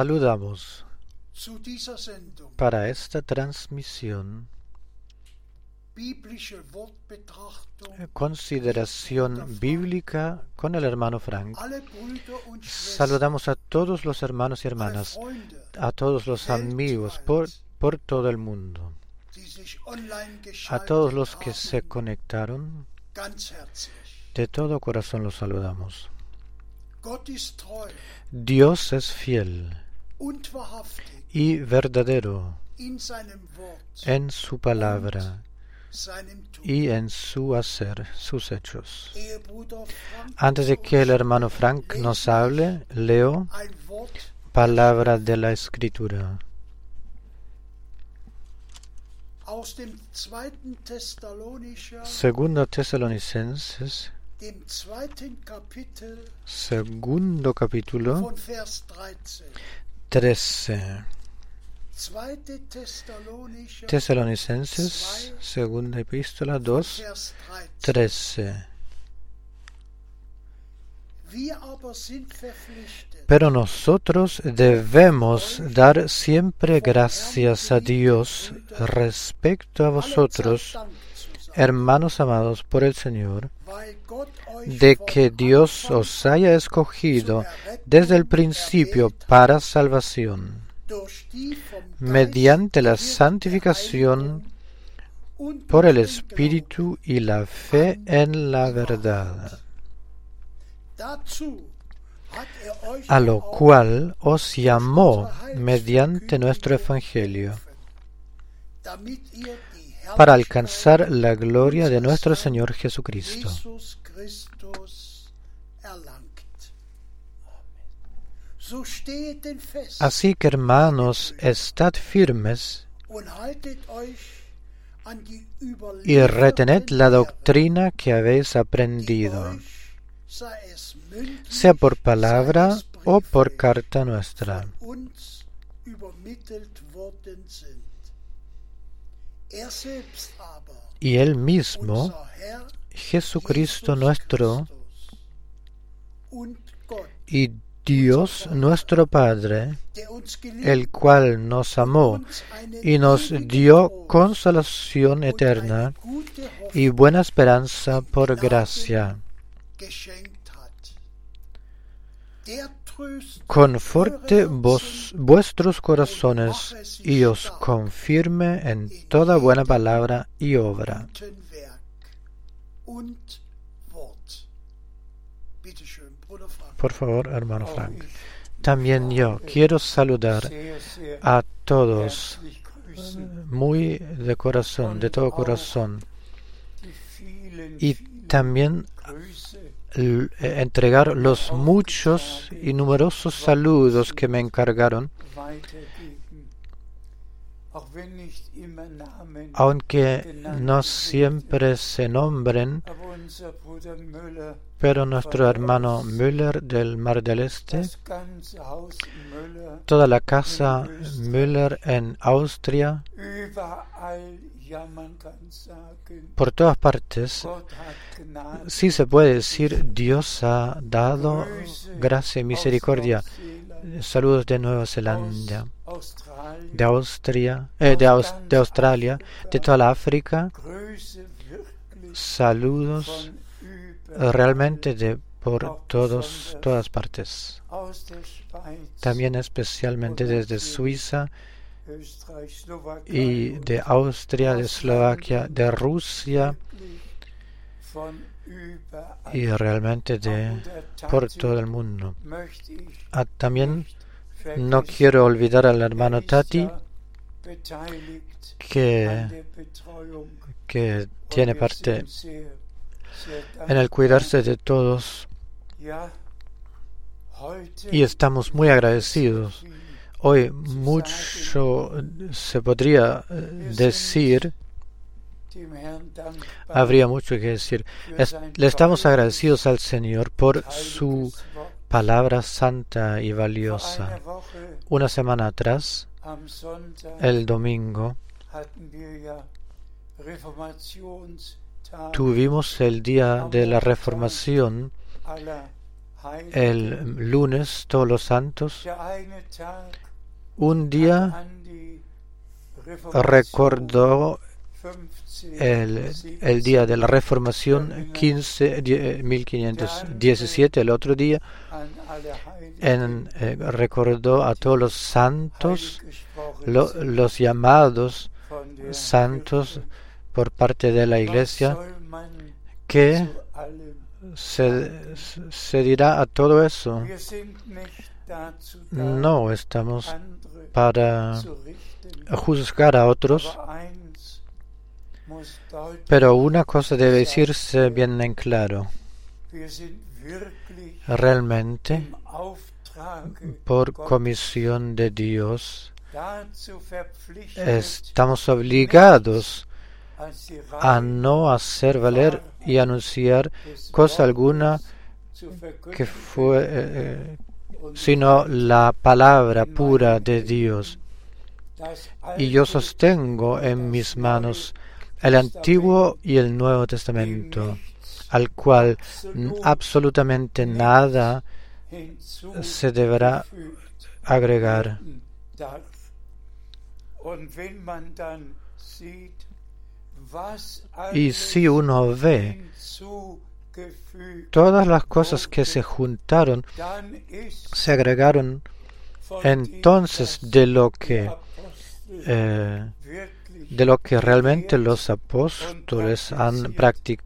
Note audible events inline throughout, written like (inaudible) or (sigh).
Saludamos para esta transmisión. Wortbetrachtung. Consideración bíblica con el hermano Frank. Saludamos a todos los hermanos y hermanas, a todos los amigos por, por todo el mundo, a todos los que se conectaron. De todo corazón los saludamos. Dios es fiel y verdadero en su palabra y en su hacer, sus hechos. Antes de que el hermano Frank nos hable, leo palabra de la escritura. Segundo Tesalonicenses, segundo capítulo 13. 13. Zweite Thessalonicher, Tesalonicenses, segunda epístola 2, Vers 13. 13. Wir aber sind verpflichtet, Pero nosotros debemos dar siempre gracias a Dios respecto a vosotros, hermanos amados por el Señor, de que Dios os haya escogido desde el principio para salvación, mediante la santificación por el Espíritu y la fe en la verdad, er a lo cual os llamó mediante nuestro Evangelio, para alcanzar la gloria de nuestro Señor Jesucristo. Así que hermanos, estad firmes y retened la doctrina que habéis aprendido, sea por palabra o por carta nuestra. Y Él mismo, Jesucristo nuestro, y Dios nuestro Padre, el cual nos amó y nos dio consolación eterna y buena esperanza por gracia. Conforte vos, vuestros corazones y os confirme en toda buena palabra y obra. Por favor, hermano Frank. También yo quiero saludar a todos muy de corazón, de todo corazón, y también entregar los muchos y numerosos saludos que me encargaron, aunque no siempre se nombren, pero nuestro hermano Müller del Mar del Este, toda la casa Müller en Austria, por todas partes, sí se puede decir, Dios ha dado gracia y misericordia. Saludos de Nueva Zelanda, de Austria, eh, de, Aus- de Australia, de toda la África. Saludos eh, realmente de por todos, todas partes. También especialmente desde Suiza y de Austria, de Eslovaquia, de Rusia y realmente de por todo el mundo. Ah, también no quiero olvidar al hermano Tati que, que tiene parte en el cuidarse de todos y estamos muy agradecidos. Hoy mucho se podría eh, decir, habría mucho que decir. Es- le estamos agradecidos al Señor por su palabra santa y valiosa. Una semana atrás, el domingo, tuvimos el día de la reformación el lunes, todos los santos, un día recordó 15, el, el día de la Reformación 15, die- eh, 1517, el otro día en, eh, recordó a todos los santos, lo- los llamados santos por parte de la iglesia, que se, se dirá a todo eso. No estamos para juzgar a otros, pero una cosa debe decirse bien en claro. Realmente, por comisión de Dios, estamos obligados a no hacer valer y anunciar cosa alguna que fue, eh, eh, sino la palabra pura de Dios. Y yo sostengo en mis manos el Antiguo y el Nuevo Testamento, al cual absolutamente nada se deberá agregar. Y si uno ve todas las cosas que se juntaron, se agregaron entonces de lo que eh, de lo que realmente los apóstoles han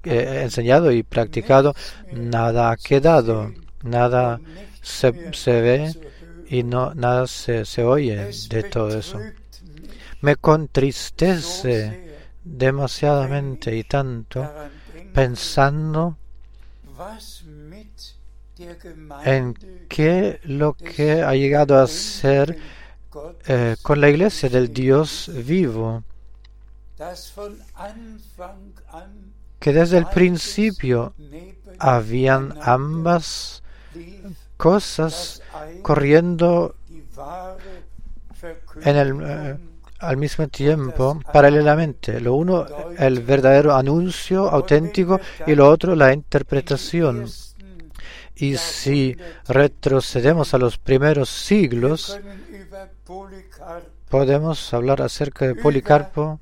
eh, enseñado y practicado, nada ha quedado, nada se, se ve y no nada se, se oye de todo eso. Me contristece demasiadamente y tanto pensando en qué lo que ha llegado a ser eh, con la iglesia del Dios vivo, que desde el principio habían ambas cosas corriendo en el, eh, al mismo tiempo, paralelamente. Lo uno, el verdadero anuncio auténtico y lo otro, la interpretación. Y si retrocedemos a los primeros siglos, podemos hablar acerca de Policarpo,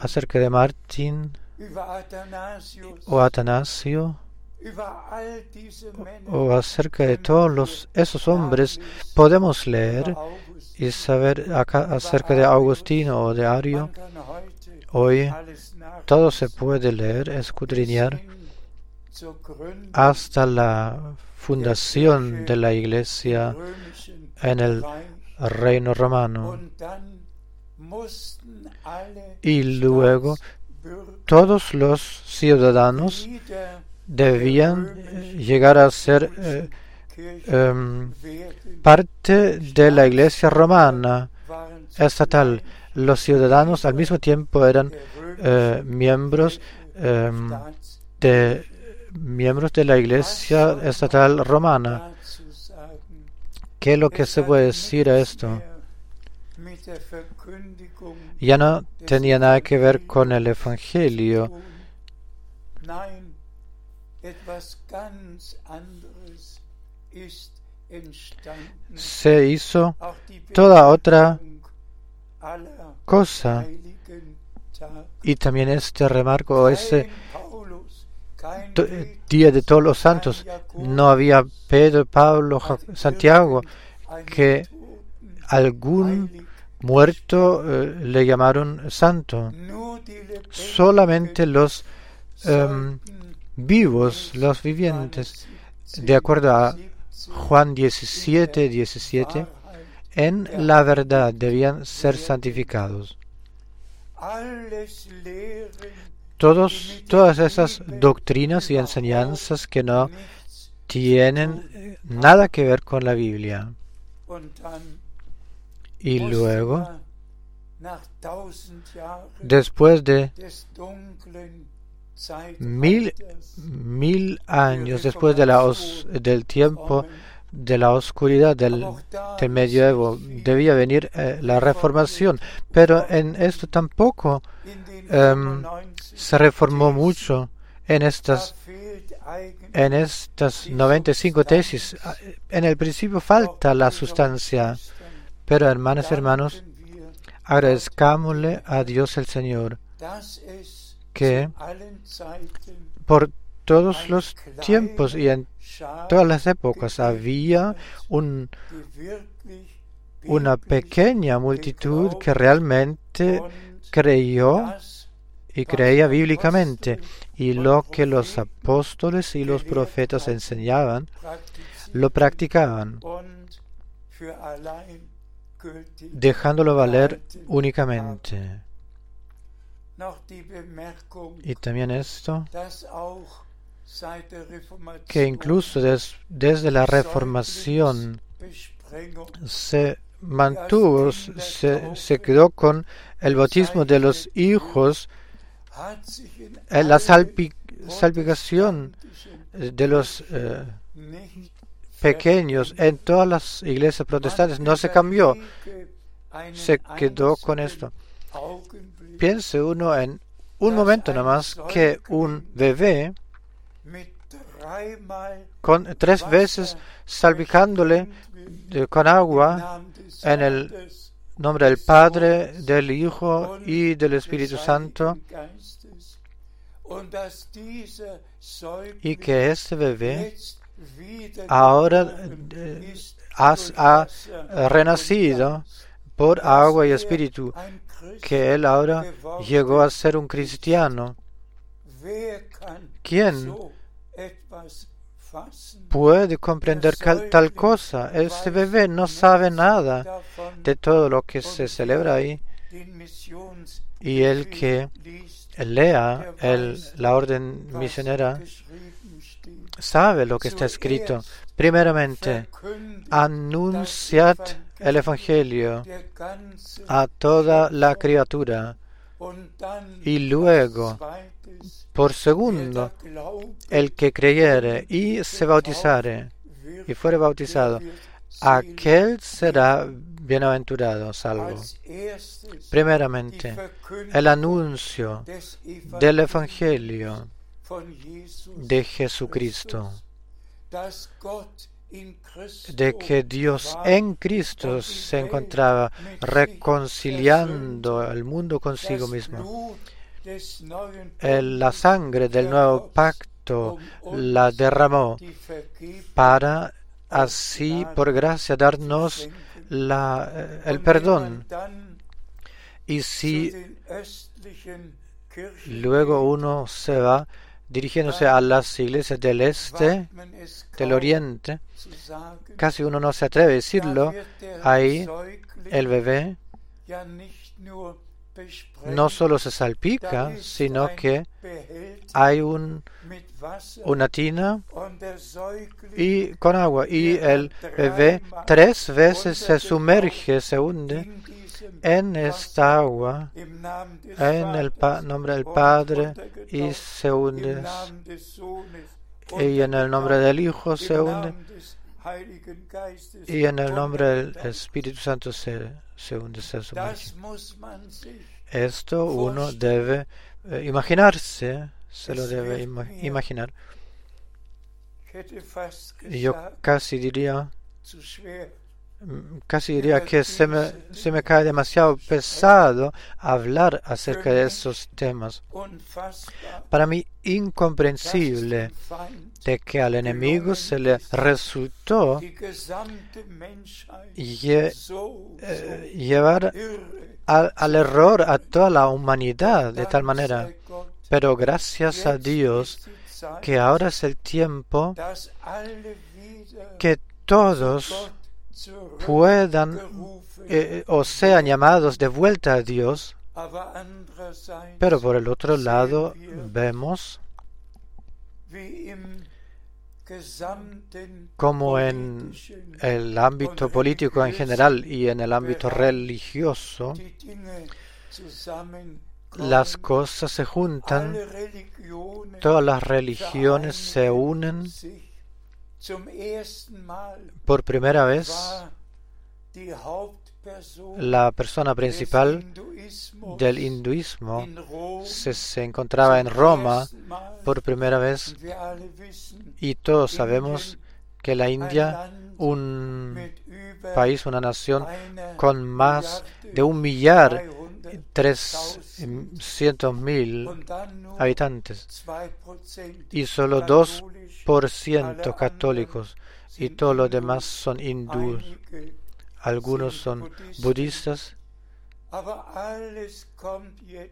acerca de Martín o Atanasio, o acerca de todos los, esos hombres, podemos leer y saber acá acerca de Agustino o de Ario. Hoy todo se puede leer, escudriñar hasta la fundación de la iglesia en el reino romano. Y luego todos los ciudadanos debían eh, llegar a ser eh, em, parte de la iglesia romana estatal. Los ciudadanos al mismo tiempo eran eh, miembros em, de miembros de la iglesia estatal romana. ¿Qué es lo que se puede decir a esto? Ya no tenía nada que ver con el Evangelio, se hizo toda otra cosa. Y también este remarco, ese día de todos los santos, no había Pedro, Pablo, Santiago, que algún. Muerto eh, le llamaron santo. Solamente los em, vivos, los vivientes, de acuerdo a Juan 17, 17, en la verdad debían ser santificados. Todos, todas esas doctrinas y enseñanzas que no tienen nada que ver con la Biblia. Y luego, después de mil, mil años después de la os- del tiempo de la oscuridad del, del medioevo, debía venir eh, la reformación. Pero en esto tampoco em, 95 se reformó mucho En estas, en estas 95 tesis, en el principio falta la sustancia, pero hermanas y hermanos, agradezcámosle a Dios el Señor que por todos los tiempos y en todas las épocas había una pequeña multitud que realmente creyó y creía bíblicamente. Y lo que los apóstoles y los profetas enseñaban lo practicaban, dejándolo valer únicamente. Y también esto, que incluso des- desde la reformación se mantuvo, se, quedó con el bautismo de los hijos, eh, la salpicación de los eh, pequeños en todas las iglesias protestantes no se cambió, se quedó con esto. Piense uno en un momento nomás que un bebé con tres veces salpicándole con agua en el nombre del Padre, del Hijo y del Espíritu Santo y que este bebé ahora eh, ha renacido por agua y espíritu, que él ahora llegó a ser un cristiano. ¿Quién puede comprender tal cosa? Este bebé no sabe nada de todo lo que se celebra ahí y el que lea la orden misionera. Sabe lo que está escrito. Primeramente, anunciad el Evangelio a toda la criatura y luego, por segundo, el que creyere y se bautizare y fuere bautizado, aquel será bienaventurado, salvo. die Primeramente, el anuncio del Evangelio de Jesucristo, de que Dios en Cristo se encontraba reconciliando al mundo consigo mismo. La sangre del nuevo pacto la derramó para así por gracia darnos la, eh, el perdón. Y si luego uno se va dirigiéndose a las iglesias del este, del oriente, casi uno no se atreve a decirlo, ahí el bebé no solo se salpica, sino que hay un, una tina y con agua. Y el bebé tres veces se sumerge, se hunde en esta agua en el nombre del Padre y se hunde y en el nombre del Hijo se hunde y en el nombre del. Espíritu Santo se, se hunde, Esto uno debe eh, imaginarse, se lo debe ima- imaginar. Yo casi diría, casi diría que se me, se me cae demasiado pesado hablar acerca de esos temas. Para mí incomprensible de que al enemigo se le resultó eh, llevar al, error a toda la humanidad de tal manera. Pero gracias a Dios que ahora es el tiempo que todos puedan eh, o sean llamados de vuelta a Dios, pero por el otro lado vemos como en el ámbito político en general y en el ámbito religioso las cosas se juntan, todas las religiones se unen. Por primera vez, la persona principal del hinduismo se, se encontraba en Roma por primera vez. Y todos sabemos que la India, un país, una nación con más de un millar 300.000 trescientos mil dann nur habitantes. 2% y solo dos katholisch, por ciento católicos y todos los demás son hindúes. Algunos son budistas,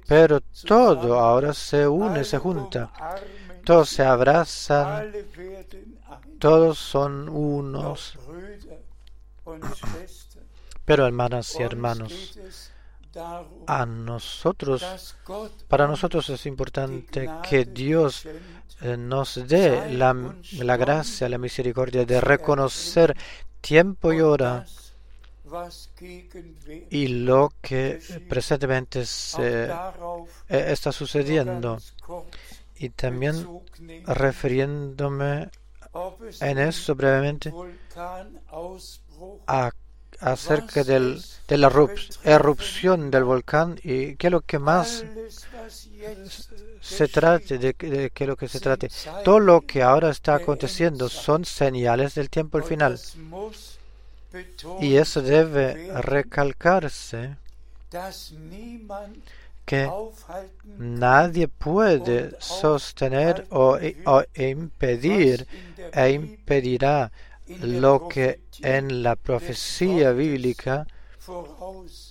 pero todo ahora se une, se junta. Todos se abrazan, todos son unos. Pero hermanas y hermanos, a nosotros, para nosotros es importante que Dios eh, nos dé la, la gracia, la misericordia de reconocer tiempo y hora y lo que presentemente se, eh, está sucediendo. Y también refiriéndome en eso brevemente a, acerca del, de la rup- erupción del volcán y qué es lo que más se trate, de, de qué es lo que se trate. Todo lo que ahora está aconteciendo son señales del tiempo al final. Y eso debe recalcarse que nadie puede sostener o, o impedir e impedirá lo que en la profecía bíblica,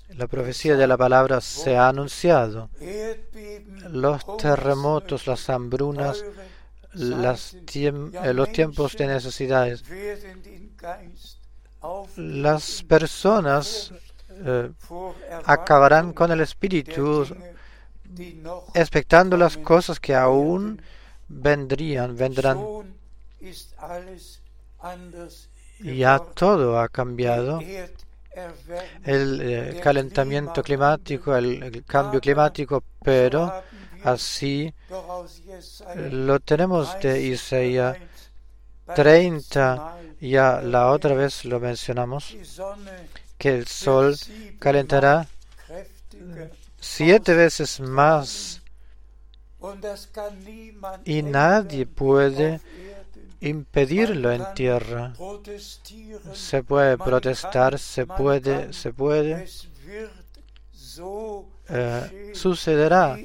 la profecía de la palabra se ha anunciado. Los terremotos, las hambrunas, eh, los tiempos de necesidades. Las personas eh, acabarán con el espíritu expectando las cosas que aún vendrían, vendrán. Ya todo ha cambiado. El eh, calentamiento climático, el, el cambio climático, pero así lo tenemos de 30 Isaías bereits 30, Mal ya la otra vez lo mencionamos, que el sol calentará siete veces más y nadie puede. Impedirlo en tierra. Se puede protestar, se puede, se puede, eh, sucederá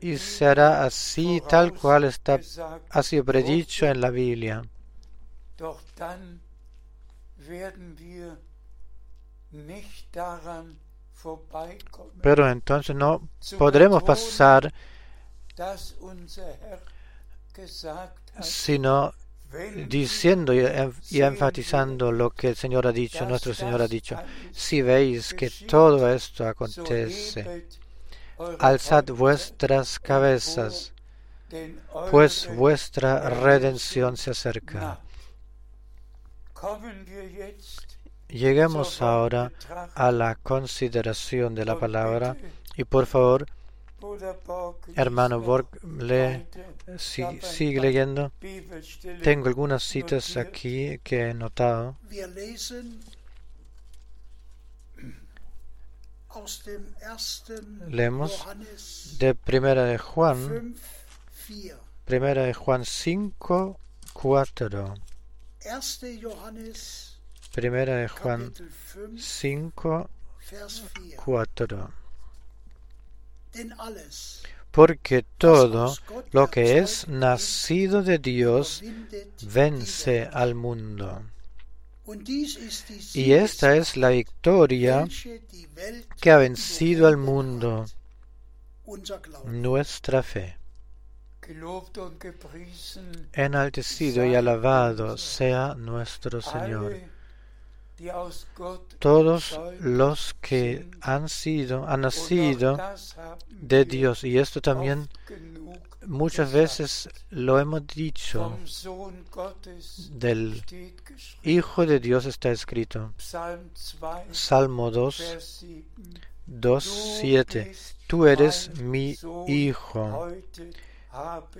y será así tal cual está ha sido predicho en la Biblia. Pero entonces no podremos pasar sino diciendo y, en- y enfatizando lo que el Señor ha dicho, nuestro Señor ha dicho. Si veis que todo esto acontece, alzad vuestras cabezas, pues vuestra redención se acerca. Lleguemos ahora a la consideración de la palabra y por favor, hermano Borg, lee, si- sigue leyendo. Tengo algunas citas aquí que he notado. Leemos de Primera de Juan, 5, 4. Primera de Juan 5, 4. 1. Johannes Primera de Juan Kapitel 5, 5, Vers 4. 4. Denn alles, Porque todo lo que es nacido de Dios vence al mundo. Y esta es la victoria que ha vencido al mundo, nuestra fe. Gelobt und gepriesen Enaltecido y alabado sea nuestro Señor. Todos los que han sido, han nacido de Dios. Y esto también muchas veces lo hemos dicho. Del. Hijo de Dios está escrito. Psalm 2, Salmo 2, Vers 7. 2, Du 7. bist Tú eres mi Hijo.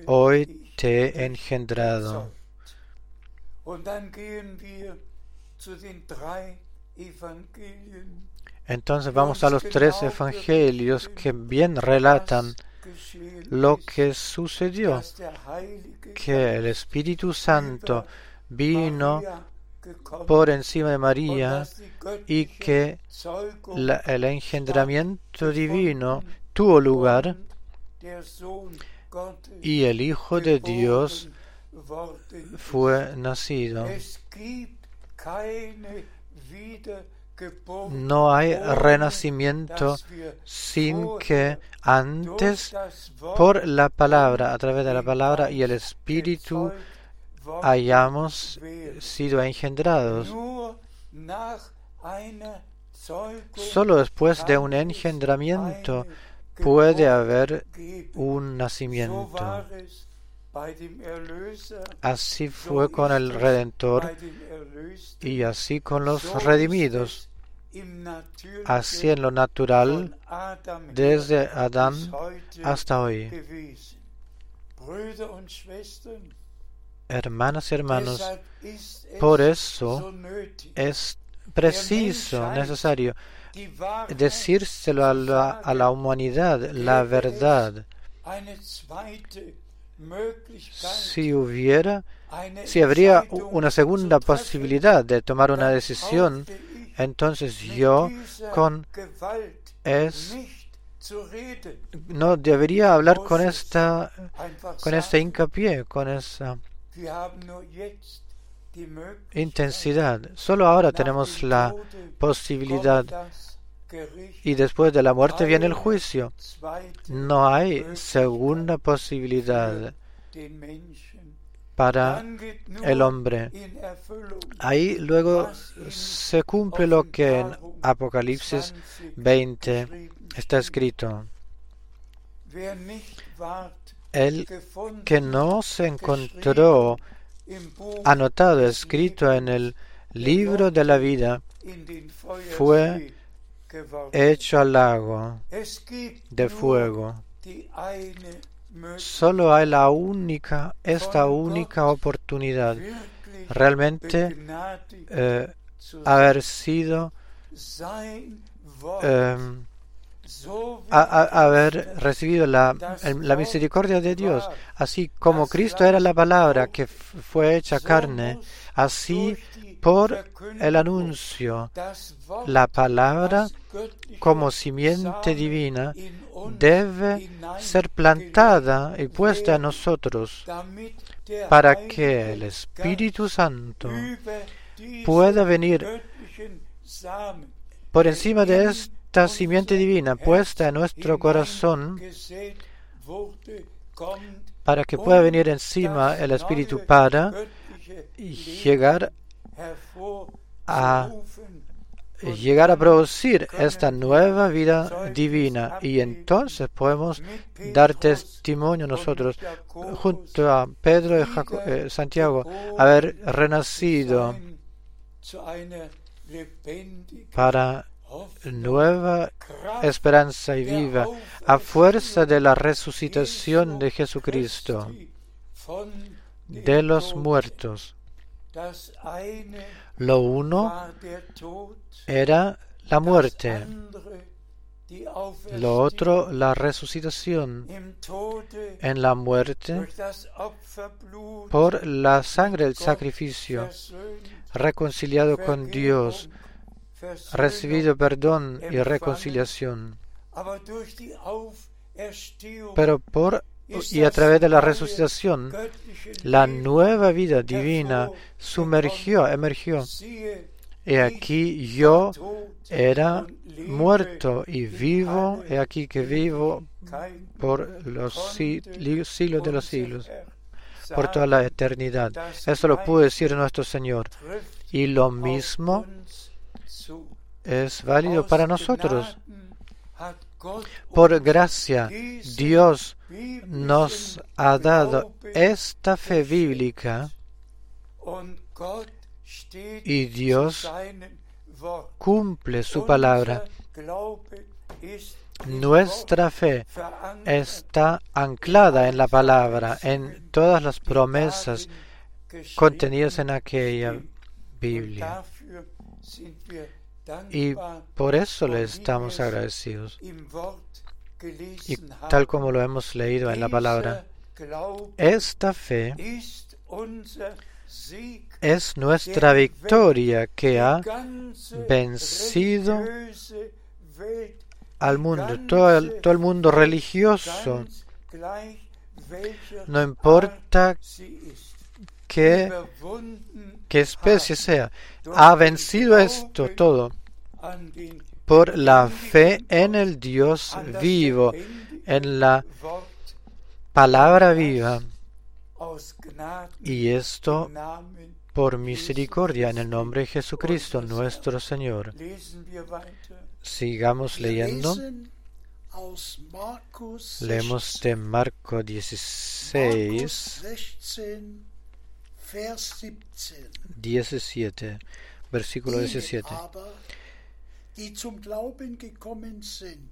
Hoy te he engendrado. Entonces vamos a los tres evangelios que bien relatan lo que sucedió, que el Espíritu Santo vino por encima de María y que el engendramiento divino tuvo lugar y el Hijo de Dios fue nacido. No hay renacimiento sin que antes, por la palabra, a través de la palabra y el Espíritu, hayamos sido engendrados. Solo después de un engendramiento puede haber un nacimiento. Así fue con el Redentor y así con los redimidos. Así en lo natural, desde Adán hasta hoy. Hermanas y hermanos, por eso es preciso, necesario decírselo a la, a la humanidad, la verdad. Si hubiera, si habría una segunda posibilidad de tomar una decisión, entonces yo con es no debería hablar con esta con este hincapié, con esa intensidad. Solo ahora tenemos la posibilidad y después de la muerte viene el juicio. No hay segunda posibilidad para el hombre. Ahí luego se cumple lo que en Apocalipsis 20 está escrito. El que no se encontró anotado, escrito en el libro de la vida, fue hecho al lago de fuego. Solo hay la única, esta única oportunidad, realmente eh, haber sido, eh, a- a- haber recibido la, misericordia de Dios, así como Cristo era la palabra que fue hecha carne, así por el anuncio, la palabra como simiente divina debe ser plantada y puesta en nosotros para que el Espíritu Santo pueda venir por encima de esta simiente divina puesta en nuestro corazón para que pueda venir encima el Espíritu para llegar a llegar a producir esta nueva vida divina y entonces podemos dar testimonio nosotros junto a Pedro y eh, Santiago haber renacido para nueva esperanza y viva a fuerza de la resucitación de Jesucristo de los muertos. Lo uno era la muerte, lo otro la resucitación. En la muerte, por la sangre del sacrificio, reconciliado con Dios, recibido perdón y reconciliación. Pero por y a través de la resucitación, la nueva vida divina sumergió, emergió. Y aquí yo era muerto y vivo, y aquí que vivo por los siglos de los siglos, por toda la eternidad. Eso lo pudo decir nuestro Señor. Y lo mismo es válido para nosotros. Por gracia, Dios nos ha dado esta fe bíblica y Dios cumple su palabra. Nuestra fe está anclada en la palabra, en todas las promesas contenidas en aquella Biblia. Y por eso le estamos agradecidos. Y tal como lo hemos leído en la palabra, esta fe es nuestra victoria que ha vencido al mundo, todo el, todo el mundo religioso, no importa qué, qué especie sea, ha vencido esto todo por la fe en el Dios vivo, en la palabra viva, y esto por misericordia en el nombre de Jesucristo nuestro Señor. Sigamos leyendo. Leemos 16, de Marco Markus 16, 16, Vers 17. 17, versículo Denen 17.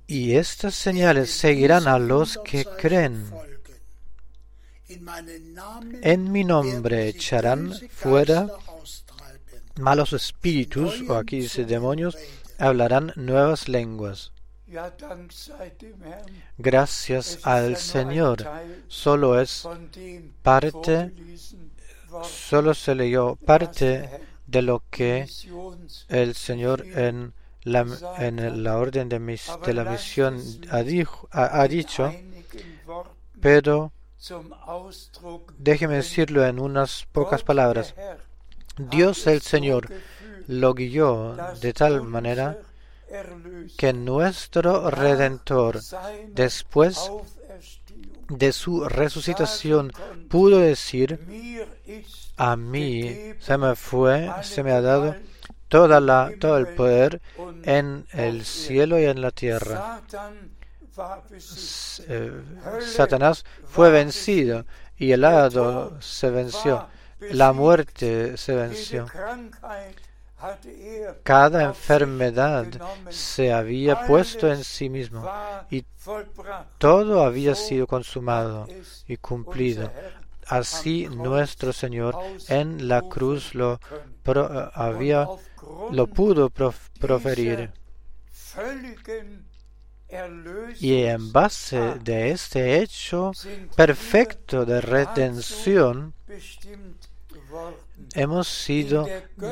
Y estas señales seguirán a los que creen. En mi nombre echarán fuera malos espíritus, o aquí dice demonios, hablarán nuevas lenguas. Gracias al Señor. Solo es parte, solo se leyó parte de lo que el Señor en la, en la orden de, mis- de la misión ha, ha- dicho, pero déjeme decirlo en unas pocas palabras. Dios el Señor lo guió de tal manera que nuestro Redentor, después de su resucitación, pudo decir, a mí se me fue, se me ha dado toda la, todo el poder en el cielo y en la tierra. Eh, Satanás fue vencido y el hado se venció, la muerte se venció. Er Cada enfermedad se había puesto en sí mismo y todo había sido consumado y cumplido. Así nuestro Señor en la cruz lo, eh, había, lo pudo prof- proferir. Y en base de este hecho perfecto de redención, hemos sido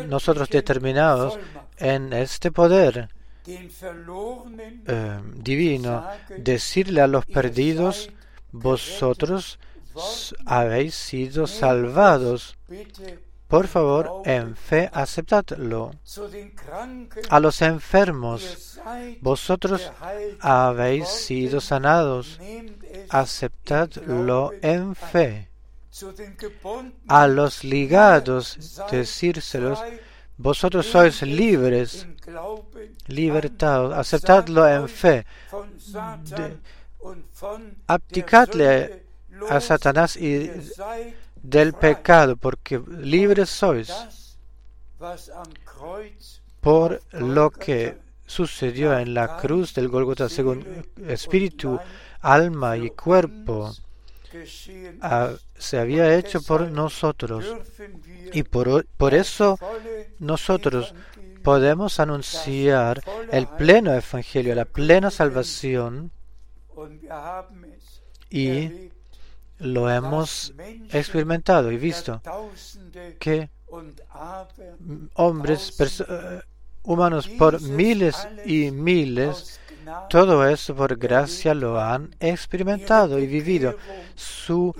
nosotros determinados en este poder eh, divino, decirle a los perdidos, vosotros habéis sido salvados. Por favor, en fe, aceptadlo. A los enfermos, vosotros habéis sido sanados. Aceptadlo en fe. A los ligados, decírselos, vosotros sois libres, libertados. Aceptadlo en fe. De- abdicadle a Satanás y del pecado, porque libres sois por lo que sucedió en la cruz del Golgota según espíritu, alma y cuerpo ah, se había hecho por nosotros. Y por, por eso nosotros podemos anunciar el pleno evangelio, la plena salvación y lo hemos experimentado y visto que hombres, eh, humanos por miles y miles, todo eso por gracia lo han experimentado y vivido. Su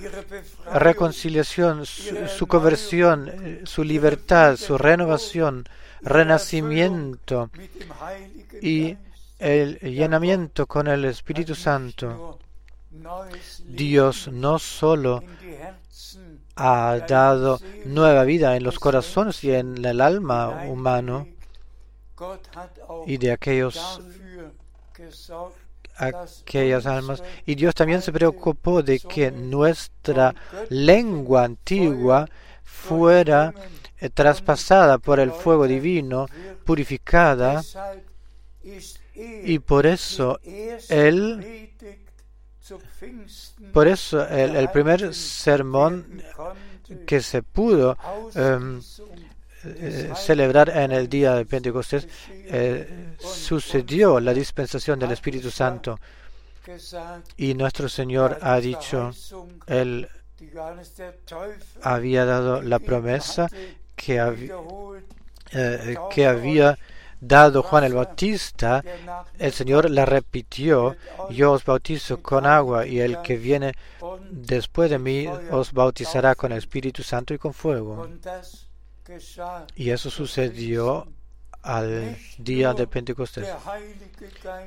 reconciliación, su, su conversión, eh, su libertad, su renovación, renacimiento y el llenamiento con el Espíritu Santo. Dios no solo ha dado nueva vida en los corazones y en el alma humano y de aquellos aquellas almas y Dios también se preocupó de que nuestra lengua antigua fuera eh, traspasada por el fuego divino, purificada y por eso él por eso el, el primer sermón que se pudo em, eh, celebrar en el día de Pentecostés, eh, sucedió la dispensación del Espíritu Santo. Y nuestro Señor ha dicho, Él había dado la promesa que, eh, que había dado Juan el Bautista, el Señor la repitió, yo os bautizo con agua y el que viene después de mí os bautizará con el Espíritu Santo y con fuego. Y eso sucedió al día de Pentecostés.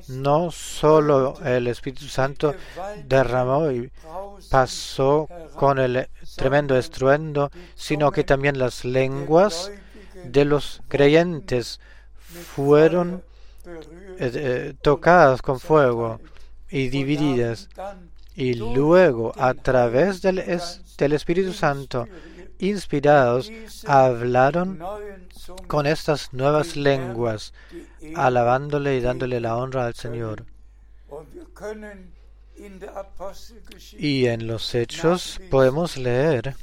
No solo el Espíritu Santo derramó y pasó con el tremendo estruendo, sino que también las lenguas de los creyentes fueron eh, eh, tocadas con fuego y divididas. Y luego, a través del, del Espíritu Santo, inspirados, hablaron con estas nuevas lenguas, alabándole y dándole la honra al Señor. Y en los hechos podemos leer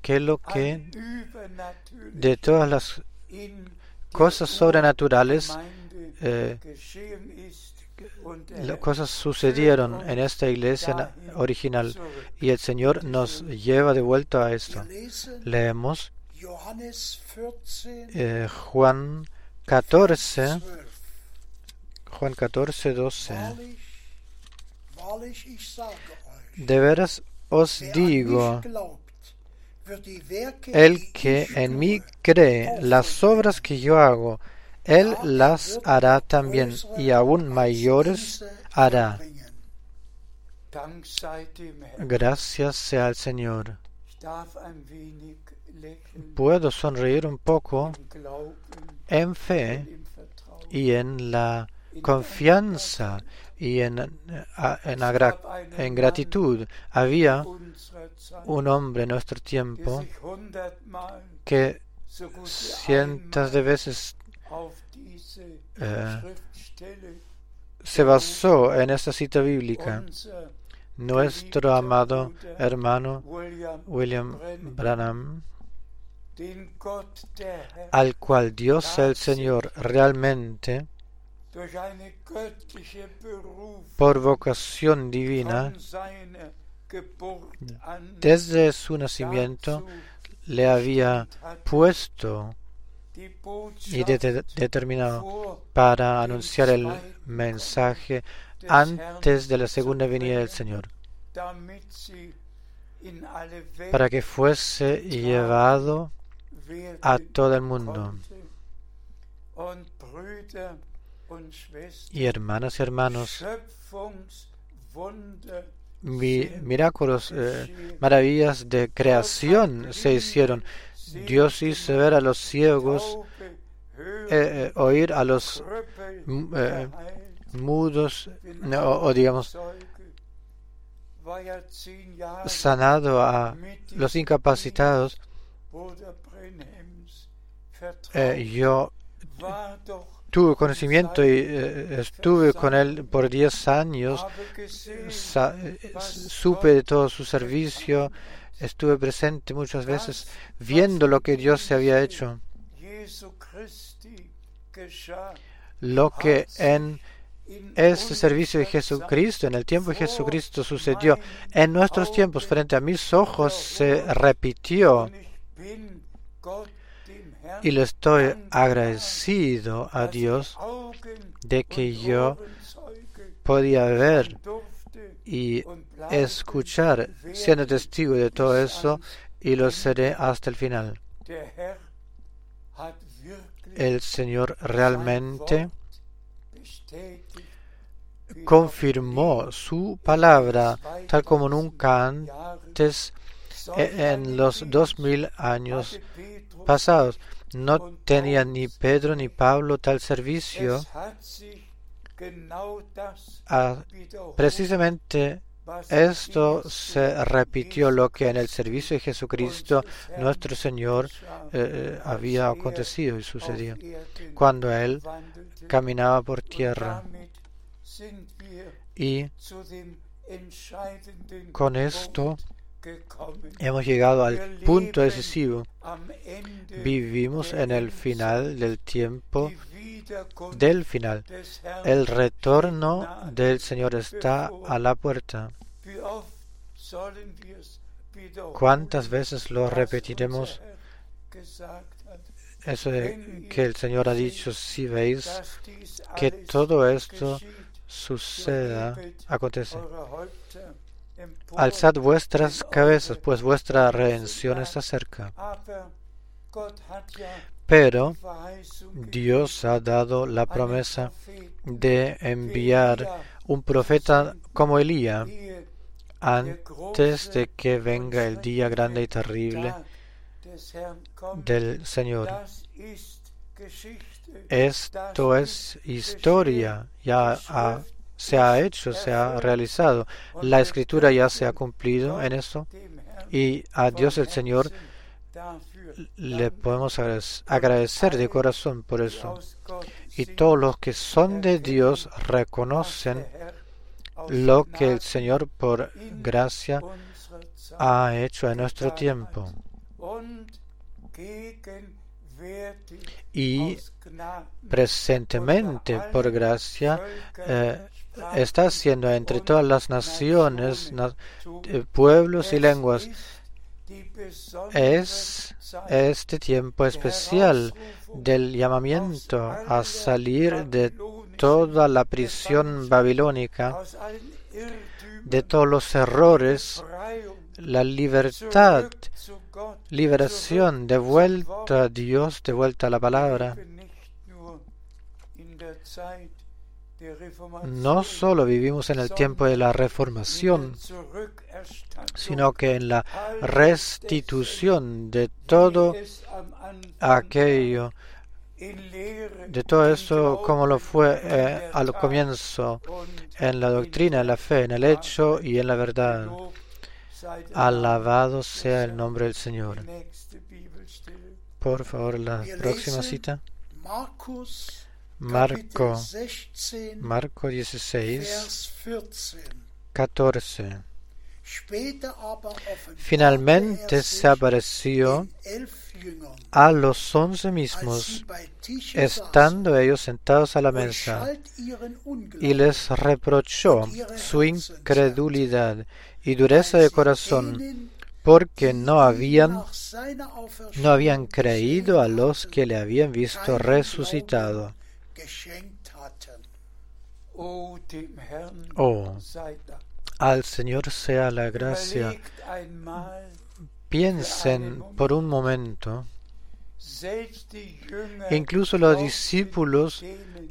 que lo que de todas las cosas sobrenaturales, eh, cosas sucedieron en esta iglesia original y el Señor nos lleva de vuelta a esto. Leemos eh, Juan 14, Juan 14, 12. De veras os digo, el que en mí cree las obras que yo hago, él las hará también y aún mayores hará. Gracias sea al Señor. Puedo sonreír un poco en fe y en la confianza y en, en, en, gratitud. Había un hombre en nuestro tiempo que cientos de veces eh, se basó en esta cita bíblica. Nuestro amado hermano William Branham, al cual Dios el Señor realmente por vocación divina, desde su nacimiento le había puesto y determinado para anunciar el mensaje antes de la segunda venida del Señor, para que fuese llevado a todo el mundo. Y hermanas y hermanos, milagros, eh, maravillas de creación se hicieron. Dios hizo ver a los ciegos, eh, eh, oír a los mudos, o, digamos, sanado a los incapacitados. yo tuve conocimiento y eh, estuve con él por 10 años, supe de todo su servicio, estuve presente muchas veces viendo lo que Dios se había hecho. Lo que en este servicio de Jesucristo, en el tiempo de Jesucristo sucedió, en nuestros tiempos frente a mis ojos se repitió y le estoy agradecido a Dios de que yo podía ver y escuchar, siendo testigo de todo eso, y lo seré hasta el final. El Señor realmente confirmó su palabra tal como nunca antes en los dos mil años pasados. No tenía ni Pedro ni Pablo tal servicio. Precisamente esto se repitió lo que en el servicio de Jesucristo nuestro Señor eh, eh, había acontecido y sucedió cuando Él caminaba por tierra. Y con esto hemos llegado al punto decisivo. Vivimos en el final del tiempo del final. El retorno del Señor está a la puerta. ¿Cuántas veces lo repetiremos? Eso que el Señor ha dicho, si veis que todo esto suceda, acontece. Alzad vuestras cabezas, pues vuestra redención está cerca. Pero Dios ha dado la promesa de enviar un profeta como Elías antes de que venga el día grande y terrible del Señor. Esto es historia, ya se ha hecho, se ha realizado. La escritura ya se ha cumplido en eso y a Dios el Señor le podemos agradecer de corazón por eso. Y todos los que son de Dios reconocen lo que el Señor por gracia ha hecho en nuestro tiempo. Y presentemente, por gracia, eh, está haciendo entre todas las naciones, eh, pueblos y lenguas. Es este tiempo especial del llamamiento a salir de toda la prisión babilónica, de todos los errores, la libertad, liberación, de vuelta a Dios, de vuelta a la palabra. No solo vivimos en el tiempo de la reformación, sino que en la restitución de todo aquello, de todo eso como lo fue eh, al comienzo, en la doctrina, en la fe, en el hecho y en la verdad. Alabado sea el nombre del Señor. Por favor, la próxima cita. Marco, Marco 16, 14. Finalmente se apareció a los once mismos, estando ellos sentados a la mesa, y les reprochó su incredulidad y dureza de corazón, porque no habían, no habían creído a los que le habían visto resucitado. Oh, al Señor sea la gracia. Piensen por un momento, incluso los discípulos,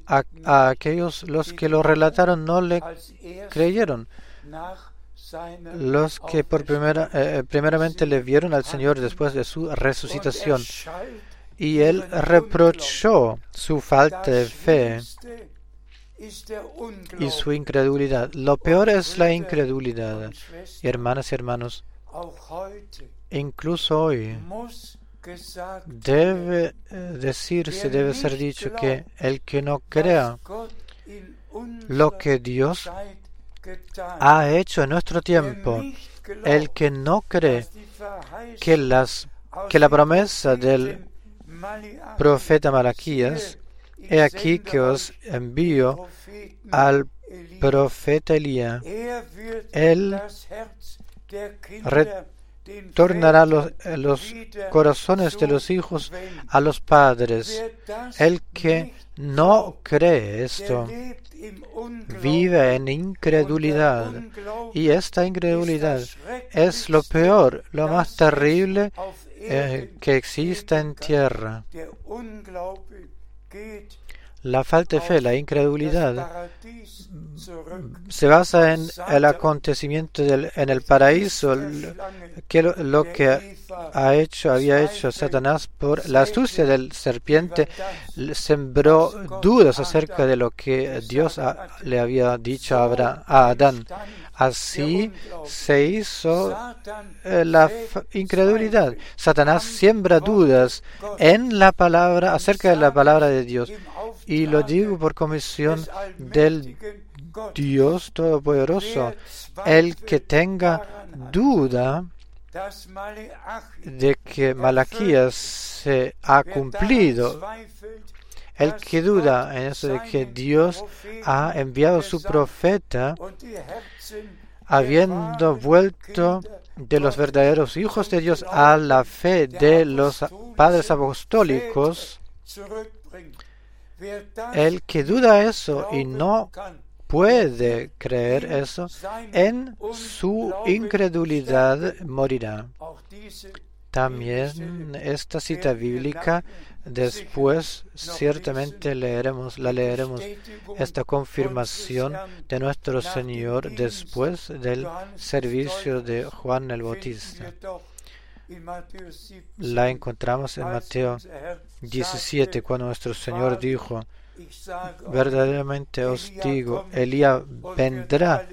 a, aquellos los que lo relataron no le creyeron. Los que por primera, eh, primeramente le vieron al Señor después de su resucitación y él reprochó su falta de fe y su incredulidad. Lo peor es la incredulidad. hermanas y hermanos, incluso hoy debe eh, decirse, debe ser dicho que el que no crea lo que Dios ha hecho en nuestro tiempo, el que no cree que, las, que la promesa del profeta Malaquías, he aquí que os envío al profeta Elías. Él retornará los, los corazones de los hijos a los padres. El que no cree esto vive en incredulidad y esta incredulidad es lo peor, lo más terrible eh, que exista en tierra. La falta de fe, la incredulidad, se basa en el acontecimiento en el paraíso, que lo, que ha hecho, había hecho Satanás por la astucia del serpiente, sembró dudas acerca de lo que Dios le había dicho a, a Adán. Así se hizo eh, la incredulidad. Satanás siembra dudas en la palabra, acerca de la palabra de Dios. Y lo digo por comisión del Dios Todopoderoso. El que tenga duda de que Malaquías se ha cumplido. El que duda en eso de que Dios ha enviado su profeta, habiendo vuelto de los verdaderos hijos de Dios a la fe de los padres apostólicos, el que duda eso y no puede creer eso, en su incredulidad morirá. También esta cita bíblica, después ciertamente leeremos, la leeremos, esta confirmación de nuestro Señor después del servicio de Juan el Bautista. La encontramos en Mateo 17, cuando nuestro Señor dijo, verdaderamente os digo, Elías vendrá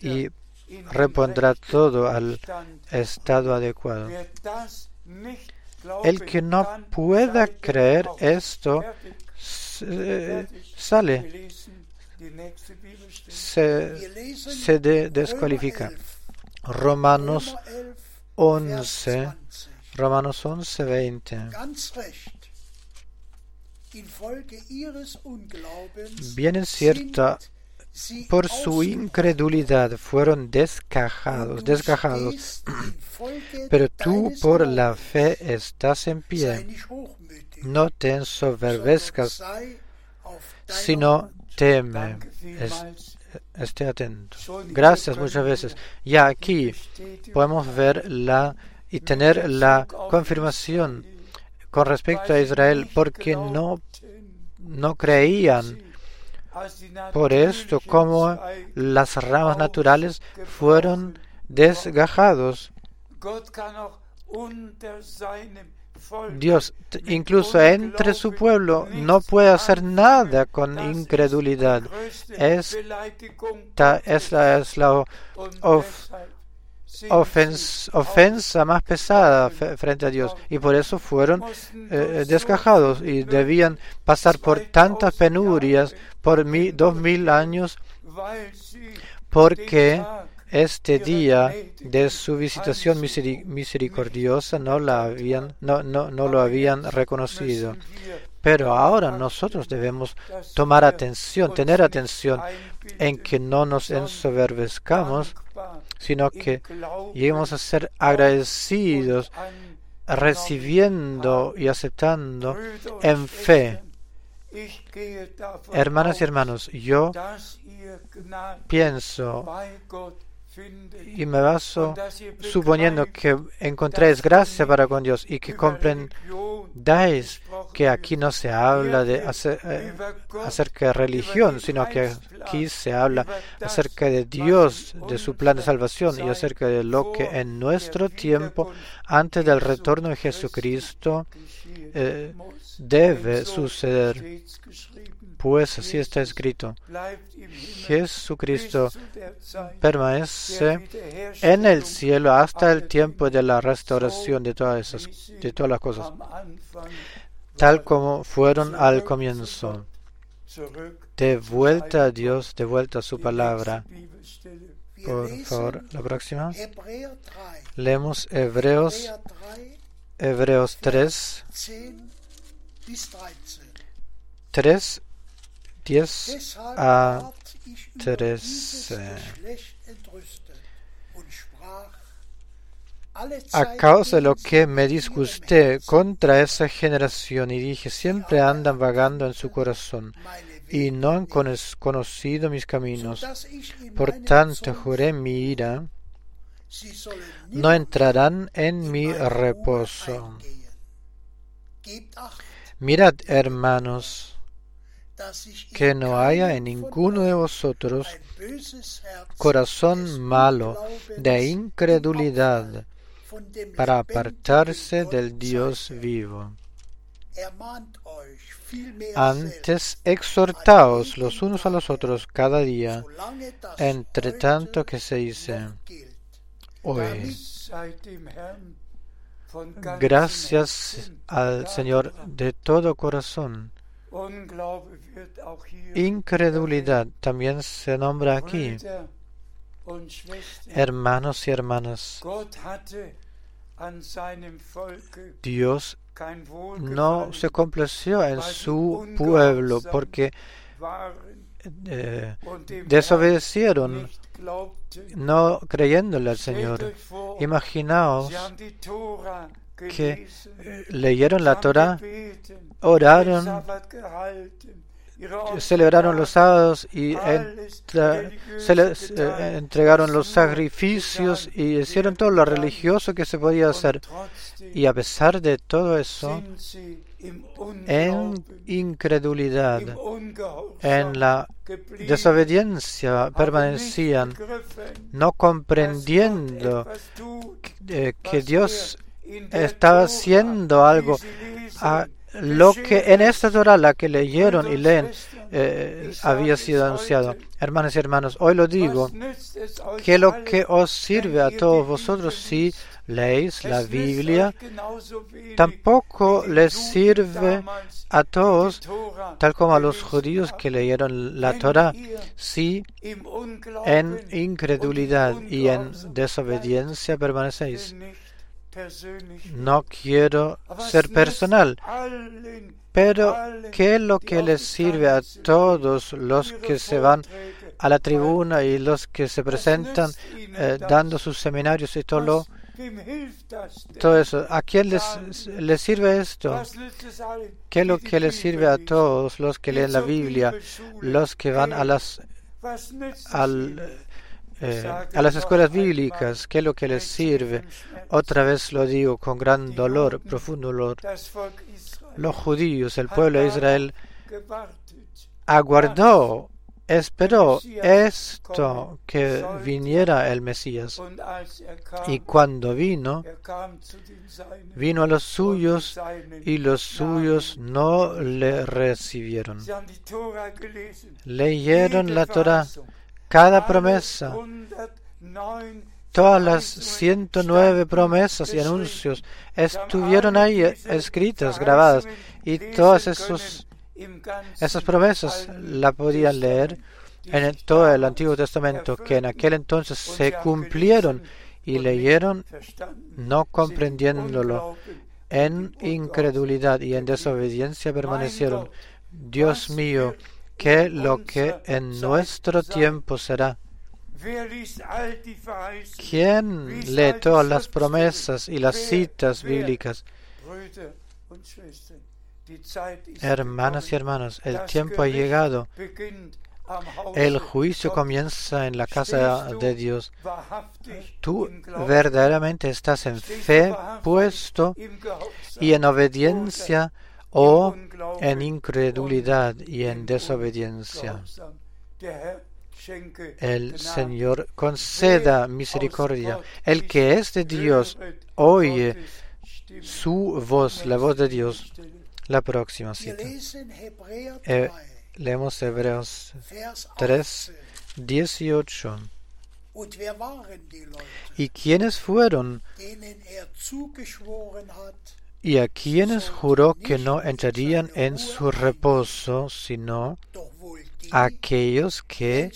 y repondrá todo al estado adecuado. El que no pueda creer esto sale, se, descualifica. Romanos 11, Romanos 11, 20. Bien es cierto, por su incredulidad fueron descajados, desgajados, (clears throat) pero tú por la fe estás en pie. No te ensoberbezcas, sino teme. Esté atento. Gracias muchas veces. Ya aquí podemos ver la y tener la confirmación con respecto a Israel porque no, no creían. Por esto, como las ramas naturales fueron desgajados. Dios, incluso entre su pueblo, no puede hacer nada con incredulidad. Esta es la, es la ofensa más pesada frente a Dios. Y por eso fueron eh, descajados y debían pasar por tantas penurias por dos mil años porque este día de su visitación misericordiosa no, la habían, no, no, no lo habían reconocido. Pero ahora nosotros debemos tomar atención, tener atención en que no nos ensoberbezcamos, sino que lleguemos a ser agradecidos, recibiendo y aceptando en fe. Hermanas y hermanos, yo pienso y me baso suponiendo que encontréis gracia para con Dios y que comprendáis que aquí no se habla de eh, acerca de religión, sino que aquí se habla acerca de Dios, de su plan de salvación y acerca de lo que en nuestro tiempo, antes del retorno de Jesucristo, eh, debe suceder pues así está escrito. Jesucristo permanece en el cielo hasta el tiempo de la restauración de todas esas, de todas las cosas, tal como fueron al comienzo. De vuelta a Dios, de vuelta a su palabra. Por favor, la próxima. Leemos Hebreos, Hebreos 3, 3 10 a 13. A causa de lo que me disgusté contra esa generación y dije, siempre andan vagando en su corazón y no han conocido mis caminos. Por tanto, juré mi ira, no entrarán en mi reposo. Mirad, hermanos, que no haya en ninguno de vosotros corazón malo de incredulidad para apartarse del Dios vivo. Antes exhortaos los unos a los otros cada día, entre tanto que se dice, hoy. Gracias al Señor de todo corazón Incredulidad también se nombra aquí. Hermanos y hermanas, Dios no se complació en su pueblo porque eh, desobedecieron no creyéndole al Señor. Imaginaos que eh, leyeron la Torah, oraron, celebraron los sábados y eh, entregaron los sacrificios y hicieron todo lo religioso que se podía hacer. Y a pesar de todo eso, en incredulidad, en la desobediencia permanecían, no comprendiendo que, que Dios estaba haciendo algo a lo que en esta Torah, la que leyeron y leen, eh, había sido anunciado. Hermanas y hermanos, hoy lo digo, que lo que os sirve a todos vosotros si leéis la Biblia, tampoco les sirve a todos, tal como a los judíos que leyeron la Torah, si en incredulidad y en desobediencia permanecéis. No quiero ser personal, pero ¿qué es lo que les sirve a todos los que se van a la tribuna y los que se presentan eh, dando sus seminarios y todo todo eso? ¿A quién les, les sirve esto? ¿Qué es lo que les sirve a todos los que leen la Biblia, los que van a las al, eh, a las escuelas bíblicas, ¿qué es lo que les sirve? Otra vez lo digo con gran dolor, profundo dolor. Los judíos, el pueblo de Israel, aguardó, esperó esto que viniera el Mesías. Y cuando vino, vino a los suyos y los suyos no le recibieron. Leyeron la Torah cada promesa, todas las 109 promesas y anuncios estuvieron ahí escritas, grabadas, y todas esos, esas promesas la podían leer en todo el Antiguo Testamento, que en aquel entonces se cumplieron y leyeron no comprendiéndolo. En incredulidad y en desobediencia permanecieron. Dios mío, que lo que en nuestro tiempo será. ¿Quién lee todas las promesas y las citas bíblicas? Hermanas y hermanos, el tiempo ha llegado. El juicio comienza en la casa de Dios. Tú verdaderamente estás en fe puesto y en obediencia o en incredulidad y en desobediencia. El Señor conceda misericordia. El que es de Dios oye su voz, la voz de Dios. La próxima cita. Eh, leemos Hebreos 3, 18. ¿Y quiénes fueron y a quienes juró que no entrarían en su reposo, sino aquellos que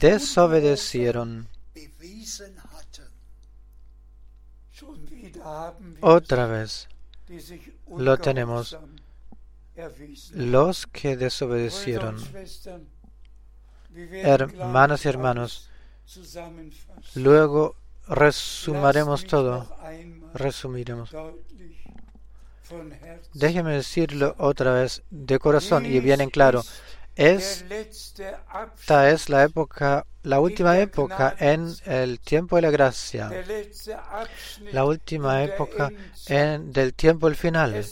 desobedecieron. Otra vez lo tenemos, los que desobedecieron. Hermanos y hermanos, luego resumiremos todo, resumiremos. Déjeme decirlo otra vez de corazón y bien en claro. Esta es la época, la última época en el tiempo de la gracia, la última época en, del tiempo del final.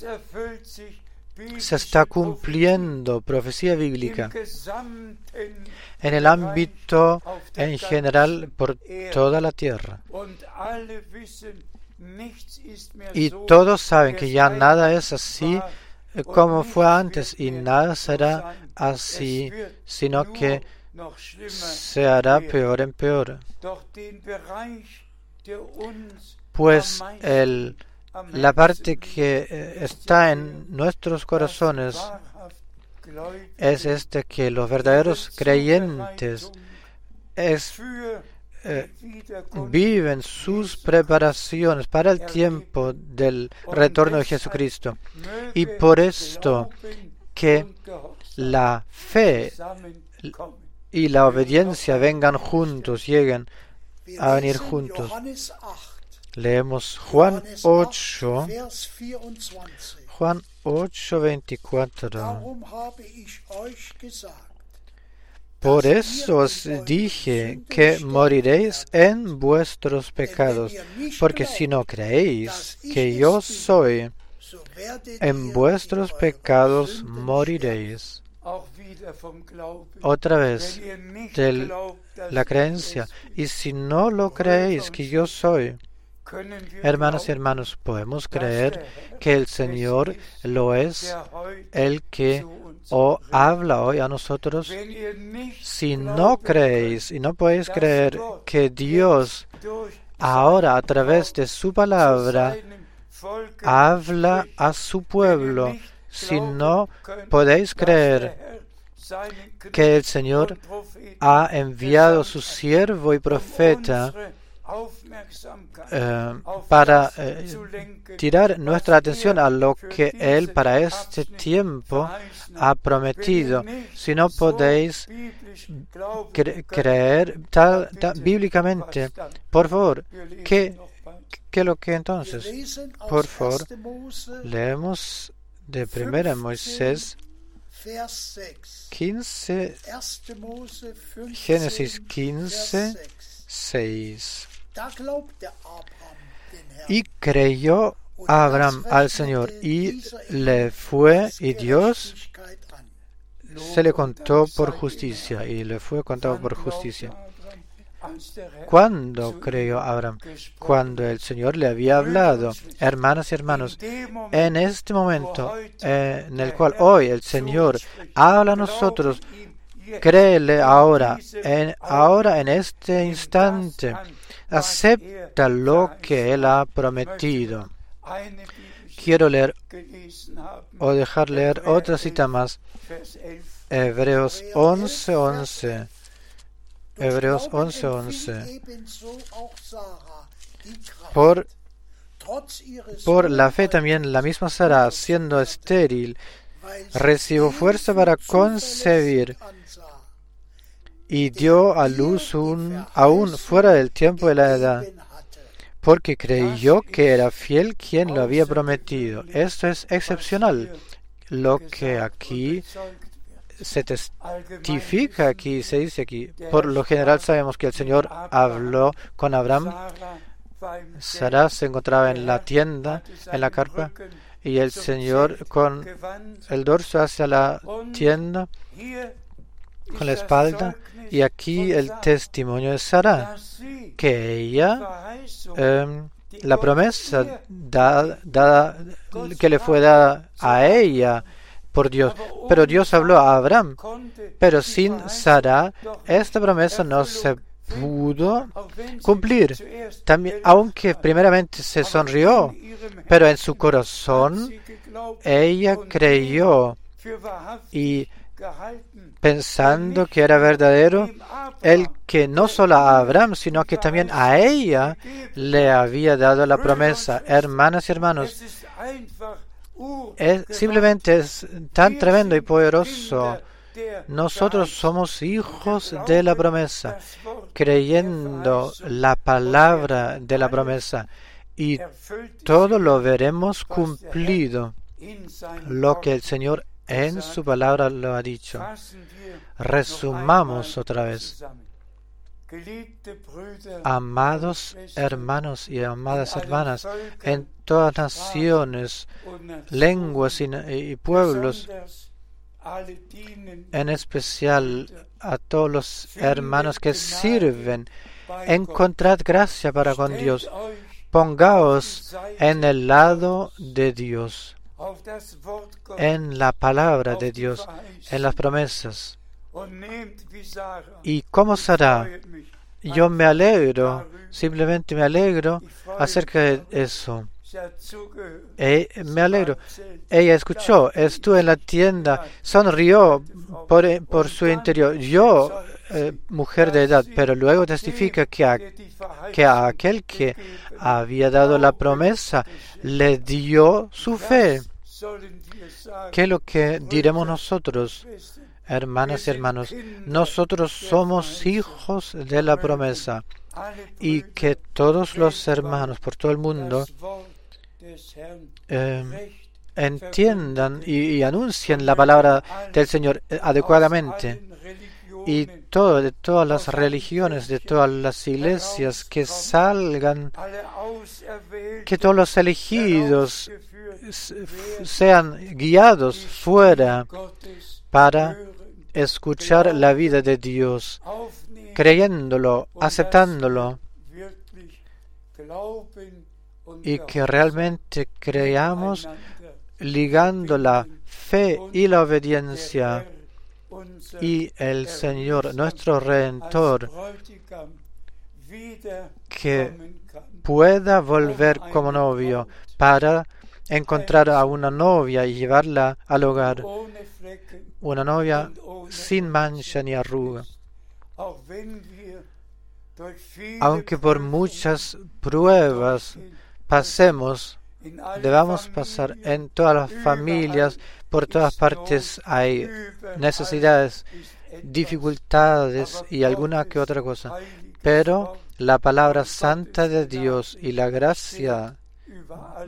Se está cumpliendo profecía bíblica. En el ámbito en general por toda la tierra. Y todos saben que ya nada es así eh, como fue antes y nada será así, sino que se hará peor en peor. Pues el, la parte que eh, está en nuestros corazones es este que los verdaderos creyentes es eh, viven sus preparaciones para el tiempo del retorno de Jesucristo. Y por esto que la fe y la obediencia vengan juntos, lleguen a venir juntos. Leemos Juan 8, Juan 8, 24. Por eso os dije que moriréis en vuestros pecados, porque si no creéis que yo soy, en vuestros pecados moriréis. Otra vez, de la creencia. Y si no lo creéis que yo soy, hermanos y hermanos, podemos creer que el Señor lo es, el que o habla hoy a nosotros. Si no creéis y no podéis creer que Dios ahora a través de su palabra habla a su pueblo, si no podéis creer que el Señor ha enviado su siervo y profeta eh, para eh, tirar nuestra atención a lo que Él para este tiempo ha prometido. Si no podéis creer tal, bíblicamente, por favor, ¿qué, ¿qué lo que entonces? Por favor, leemos de primera Moisés 15, Génesis 15, 6. Y creyó Abraham al Señor y le fue y Dios se le contó por justicia y le fue contado por justicia. ¿Cuándo creyó Abraham? Cuando el Señor le había hablado. Hermanas y hermanos, en este momento en el cual hoy el Señor habla a nosotros, créele ahora, en, ahora en este instante acepta lo que Él ha prometido. Quiero leer o dejar leer otra cita más. Hebreos 11:11. 11. Hebreos 11:11. 11. Por, por la fe también la misma Sara, siendo estéril, recibió fuerza para concebir y dio a luz un, aún fuera del tiempo de la edad, porque creyó que era fiel quien lo había prometido. Esto es excepcional. Lo que aquí se testifica, aquí se dice aquí, por lo general sabemos que el Señor habló con Abraham. Sara se encontraba en la tienda, en la carpa, y el Señor con el dorso hacia la tienda, con la espalda, y aquí el testimonio de Sara, que ella, em, la promesa que le fue dada a ella por Dios, pero Dios habló a Abraham, pero sin Sara esta promesa no se pudo cumplir. También, aunque primeramente se sonrió, pero en su corazón ella creyó y pensando que era verdadero el que no solo a Abraham, sino que también a ella le había dado la promesa. Hermanas y hermanos, es, simplemente es tan tremendo y poderoso. Nosotros somos hijos de la promesa, creyendo la palabra de la promesa y todo lo veremos cumplido, lo que el Señor en su palabra lo ha dicho. Resumamos otra vez. Amados hermanos y amadas hermanas, en todas naciones, lenguas y, pueblos, en especial a todos los hermanos que sirven, encontrad gracia para con Dios. Pongaos en el lado de Dios en la palabra de Dios, en las promesas. ¿Y cómo será? Yo me alegro, simplemente me alegro acerca de eso. E, me alegro. Ella escuchó, estuvo en la tienda, sonrió por, por su interior. Yo eh, mujer de edad, pero luego testifica que a, que a aquel que había dado la promesa le dio su fe. ¿Qué es lo que diremos nosotros, hermanas y hermanos? Nosotros somos hijos de la promesa y que todos los hermanos por todo el mundo eh, entiendan y, anuncien la palabra del Señor eh, adecuadamente. Y todo, de todas las religiones, de todas las iglesias, que salgan, que todos los elegidos sean guiados fuera para escuchar la vida de Dios, creyéndolo, aceptándolo y que realmente creamos ligando la fe y la obediencia y el Señor, nuestro Redentor, que pueda volver como novio para encontrar a una novia y llevarla al hogar, una novia sin mancha ni arruga. Aunque por muchas pruebas pasemos, debamos pasar en todas las familias, por todas partes hay necesidades, dificultades y alguna que otra cosa. Pero la palabra santa de Dios y la gracia,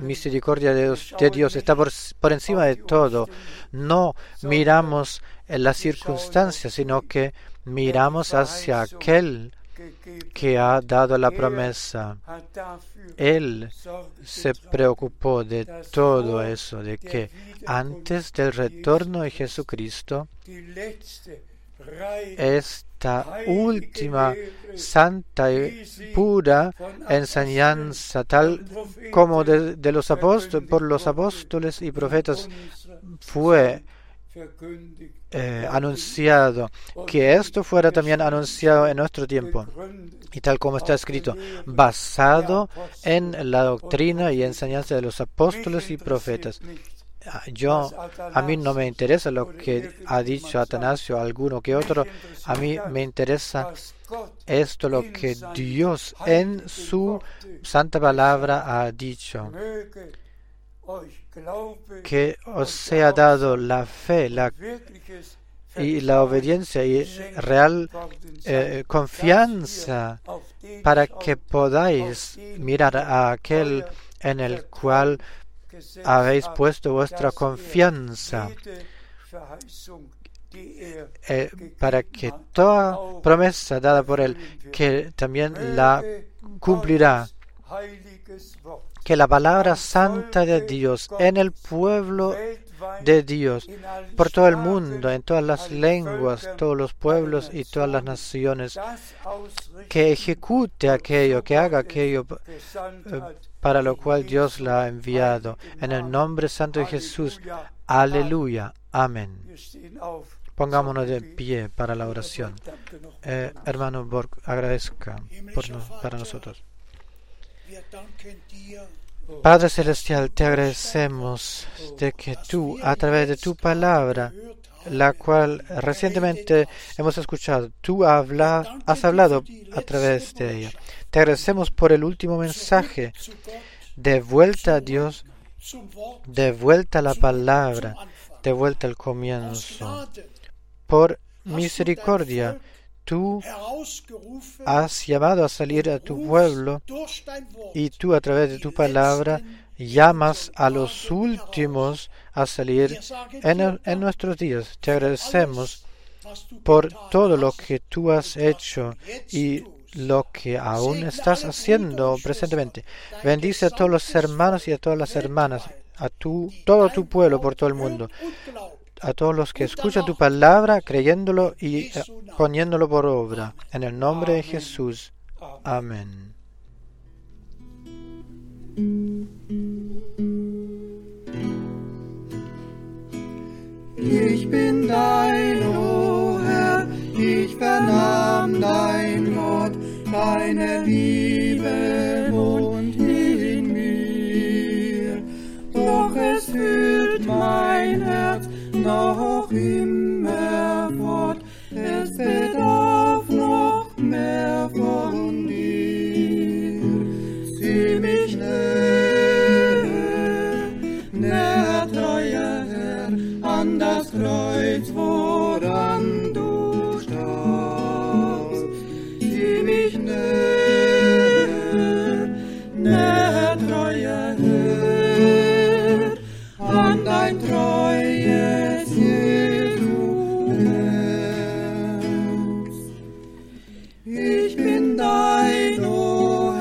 misericordia de Dios, está por, por encima de todo. No miramos en las circunstancias, sino que miramos hacia aquel que ha dado la promesa. Él se preocupó de todo eso, de que antes del retorno de Jesucristo, esta última santa y pura enseñanza, tal como de, los apóstoles, por los apóstoles y profetas, fue eh, anunciado, que esto fuera también anunciado en nuestro tiempo. Y tal como está escrito, basado en la doctrina y enseñanza de los apóstoles y profetas. Ah, yo, a mí no me interesa lo que ha dicho Atanasio, alguno que otro, a mí me interesa esto lo que Dios en su santa palabra ha dicho que os sea dado la fe la, y la obediencia y real eh, confianza para que podáis mirar a aquel en el cual habéis puesto vuestra confianza eh, para que toda promesa dada por él que también la cumplirá que la palabra santa de Dios en el pueblo de Dios, por todo el mundo, en todas las lenguas, todos los pueblos y todas las naciones, que ejecute aquello, que haga aquello eh, para lo cual Dios la ha enviado. En el nombre santo de Jesús. Aleluya. Amén. Pongámonos de pie para la oración. Eh, hermano Borg, agradezca por para nosotros. Padre Celestial, te agradecemos de que tú, a través de tu palabra, la cual recientemente hemos escuchado, tú has hablado a través de ella. Te agradecemos por el último mensaje, de vuelta a Dios, de vuelta a la palabra, de vuelta al comienzo. Por misericordia, tú has llamado a salir a tu pueblo y tú a través de tu palabra llamas a los últimos a salir en, nuestros días. Te agradecemos por todo lo que tú has hecho y lo que aún estás haciendo presentemente. Bendice a todos los hermanos y a todas las hermanas, a tu, todo tu pueblo por todo el mundo a todos los que escuchan tu palabra, creyéndolo y eh, poniéndolo por obra. En el nombre de Jesús. Amén. Ich bin dein, o Herr, ich vernahm dein Wort, deine Liebe wohnt fühlt mein Herz noch immer fort. Es bedarf noch mehr von dir. Sieh mich näher, näher, treuer Herr, an das Kreuz, voran. treues Ich bin dein, O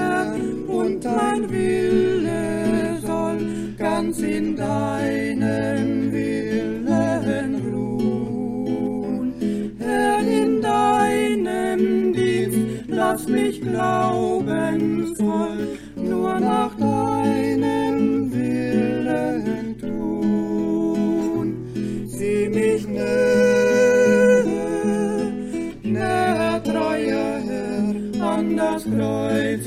und dein Wille soll ganz in deinem Willen ruhen. Herr, in deinem Dienst lass mich glauben voll, nur nach deinem Kreuz,